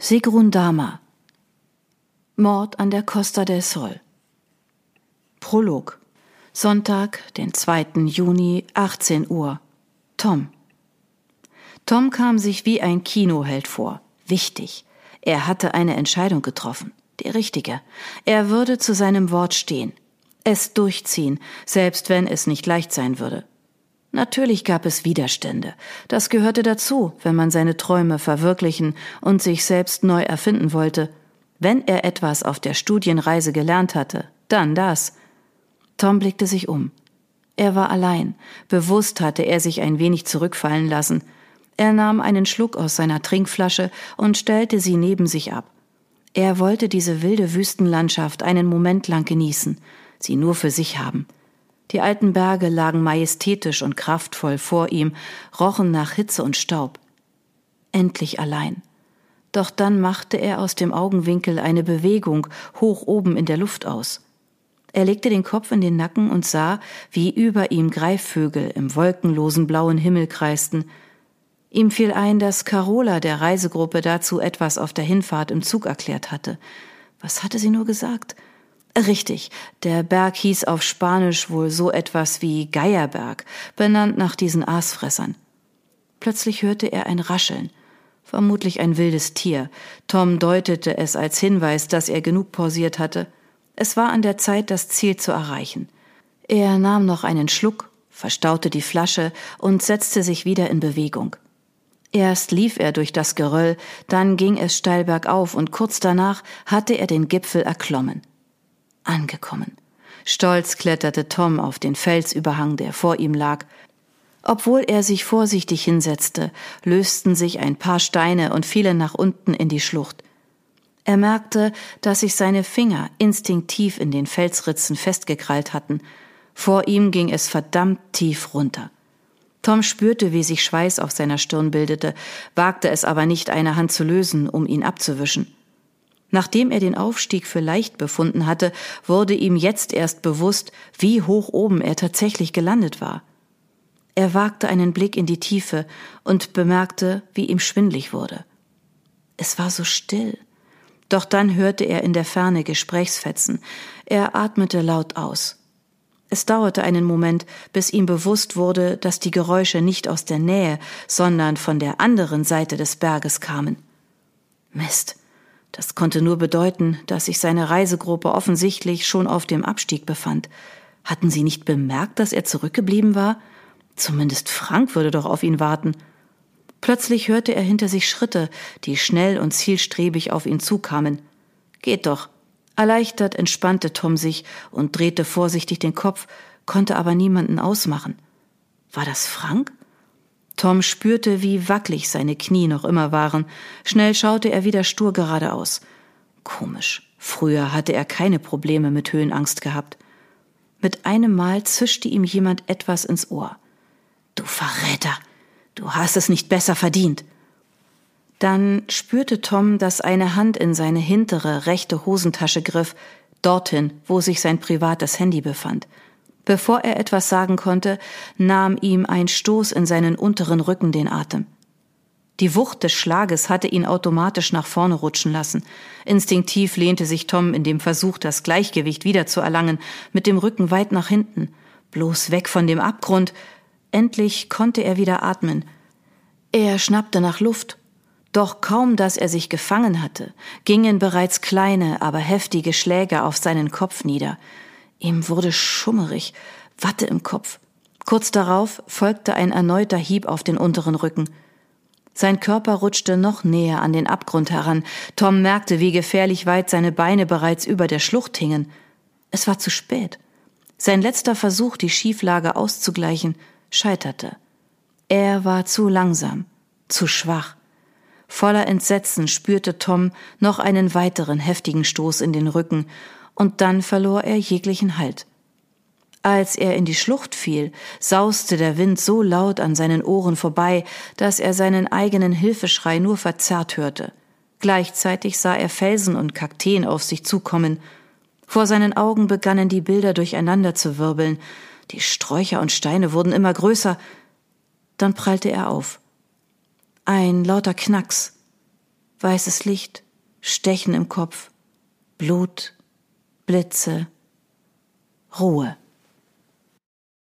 Sigrun Dama Mord an der Costa del Sol Prolog Sonntag, den 2. Juni, 18 Uhr. Tom. Tom kam sich wie ein Kinoheld vor. Wichtig. Er hatte eine Entscheidung getroffen. Die richtige. Er würde zu seinem Wort stehen. Es durchziehen, selbst wenn es nicht leicht sein würde. Natürlich gab es Widerstände. Das gehörte dazu, wenn man seine Träume verwirklichen und sich selbst neu erfinden wollte. Wenn er etwas auf der Studienreise gelernt hatte, dann das. Tom blickte sich um. Er war allein. Bewusst hatte er sich ein wenig zurückfallen lassen. Er nahm einen Schluck aus seiner Trinkflasche und stellte sie neben sich ab. Er wollte diese wilde Wüstenlandschaft einen Moment lang genießen, sie nur für sich haben. Die alten Berge lagen majestätisch und kraftvoll vor ihm, rochen nach Hitze und Staub. Endlich allein. Doch dann machte er aus dem Augenwinkel eine Bewegung hoch oben in der Luft aus. Er legte den Kopf in den Nacken und sah, wie über ihm Greifvögel im wolkenlosen blauen Himmel kreisten. Ihm fiel ein, dass Carola der Reisegruppe dazu etwas auf der Hinfahrt im Zug erklärt hatte. Was hatte sie nur gesagt? Richtig, der Berg hieß auf Spanisch wohl so etwas wie Geierberg, benannt nach diesen Aasfressern. Plötzlich hörte er ein Rascheln, vermutlich ein wildes Tier. Tom deutete es als Hinweis, dass er genug pausiert hatte. Es war an der Zeit, das Ziel zu erreichen. Er nahm noch einen Schluck, verstaute die Flasche und setzte sich wieder in Bewegung. Erst lief er durch das Geröll, dann ging es steil bergauf und kurz danach hatte er den Gipfel erklommen angekommen. Stolz kletterte Tom auf den Felsüberhang, der vor ihm lag. Obwohl er sich vorsichtig hinsetzte, lösten sich ein paar Steine und fielen nach unten in die Schlucht. Er merkte, dass sich seine Finger instinktiv in den Felsritzen festgekrallt hatten. Vor ihm ging es verdammt tief runter. Tom spürte, wie sich Schweiß auf seiner Stirn bildete, wagte es aber nicht, eine Hand zu lösen, um ihn abzuwischen. Nachdem er den Aufstieg für leicht befunden hatte, wurde ihm jetzt erst bewusst, wie hoch oben er tatsächlich gelandet war. Er wagte einen Blick in die Tiefe und bemerkte, wie ihm schwindlig wurde. Es war so still. Doch dann hörte er in der Ferne Gesprächsfetzen. Er atmete laut aus. Es dauerte einen Moment, bis ihm bewusst wurde, dass die Geräusche nicht aus der Nähe, sondern von der anderen Seite des Berges kamen. Mist, das konnte nur bedeuten, dass sich seine Reisegruppe offensichtlich schon auf dem Abstieg befand. Hatten sie nicht bemerkt, dass er zurückgeblieben war? Zumindest Frank würde doch auf ihn warten. Plötzlich hörte er hinter sich Schritte, die schnell und zielstrebig auf ihn zukamen. Geht doch. Erleichtert entspannte Tom sich und drehte vorsichtig den Kopf, konnte aber niemanden ausmachen. War das Frank? Tom spürte, wie wackelig seine Knie noch immer waren. Schnell schaute er wieder stur geradeaus. Komisch. Früher hatte er keine Probleme mit Höhenangst gehabt. Mit einem Mal zischte ihm jemand etwas ins Ohr. Du Verräter! Du hast es nicht besser verdient! Dann spürte Tom, dass eine Hand in seine hintere rechte Hosentasche griff, dorthin, wo sich sein privates Handy befand. Bevor er etwas sagen konnte, nahm ihm ein Stoß in seinen unteren Rücken den Atem. Die Wucht des Schlages hatte ihn automatisch nach vorne rutschen lassen. Instinktiv lehnte sich Tom in dem Versuch, das Gleichgewicht wiederzuerlangen, mit dem Rücken weit nach hinten. Bloß weg von dem Abgrund. Endlich konnte er wieder atmen. Er schnappte nach Luft. Doch kaum, dass er sich gefangen hatte, gingen bereits kleine, aber heftige Schläge auf seinen Kopf nieder. Ihm wurde schummerig, Watte im Kopf. Kurz darauf folgte ein erneuter Hieb auf den unteren Rücken. Sein Körper rutschte noch näher an den Abgrund heran. Tom merkte, wie gefährlich weit seine Beine bereits über der Schlucht hingen. Es war zu spät. Sein letzter Versuch, die Schieflage auszugleichen, scheiterte. Er war zu langsam, zu schwach. Voller Entsetzen spürte Tom noch einen weiteren heftigen Stoß in den Rücken und dann verlor er jeglichen Halt. Als er in die Schlucht fiel, sauste der Wind so laut an seinen Ohren vorbei, dass er seinen eigenen Hilfeschrei nur verzerrt hörte. Gleichzeitig sah er Felsen und Kakteen auf sich zukommen. Vor seinen Augen begannen die Bilder durcheinander zu wirbeln. Die Sträucher und Steine wurden immer größer. Dann prallte er auf. Ein lauter Knacks. weißes Licht, Stechen im Kopf, Blut, Blitze, Ruhe.